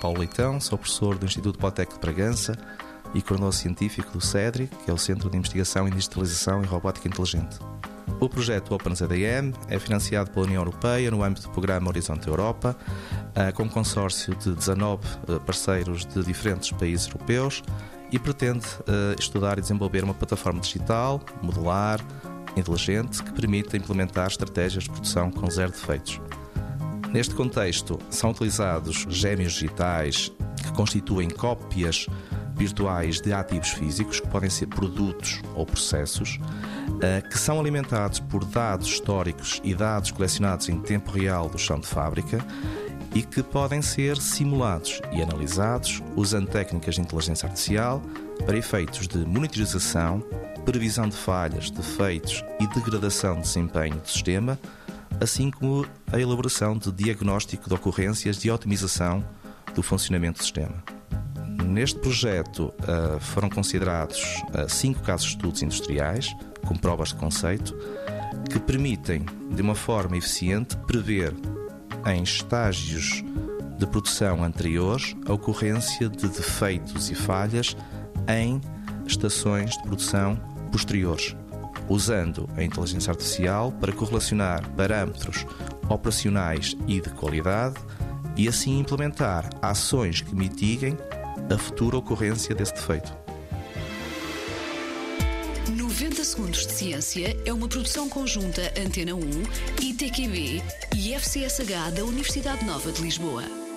Paulo Leitão, sou professor do Instituto Politec de Bragança e coordenador científico do CEDRI, que é o Centro de Investigação em Digitalização e Robótica Inteligente. O projeto OpenZDM é financiado pela União Europeia no âmbito do programa Horizonte Europa, eh, com um consórcio de 19 eh, parceiros de diferentes países europeus e pretende eh, estudar e desenvolver uma plataforma digital, modular, inteligente, que permita implementar estratégias de produção com zero defeitos. Neste contexto, são utilizados gêmeos digitais que constituem cópias virtuais de ativos físicos, que podem ser produtos ou processos, eh, que são alimentados por dados históricos e dados colecionados em tempo real do chão de fábrica e que podem ser simulados e analisados usando técnicas de inteligência artificial para efeitos de monitorização, previsão de falhas, defeitos e degradação de desempenho do sistema, assim como a elaboração de diagnóstico de ocorrências e otimização do funcionamento do sistema. Neste projeto uh, foram considerados uh, cinco casos de estudos industriais, com provas de conceito, que permitem, de uma forma eficiente, prever em estágios de produção anteriores a ocorrência de defeitos e falhas em estações de produção posteriores, usando a inteligência artificial para correlacionar parâmetros operacionais e de qualidade e assim implementar ações que mitiguem a futura ocorrência desse defeito. 90 Segundos de Ciência é uma produção conjunta Antena 1, ITQB e FCSH da Universidade Nova de Lisboa.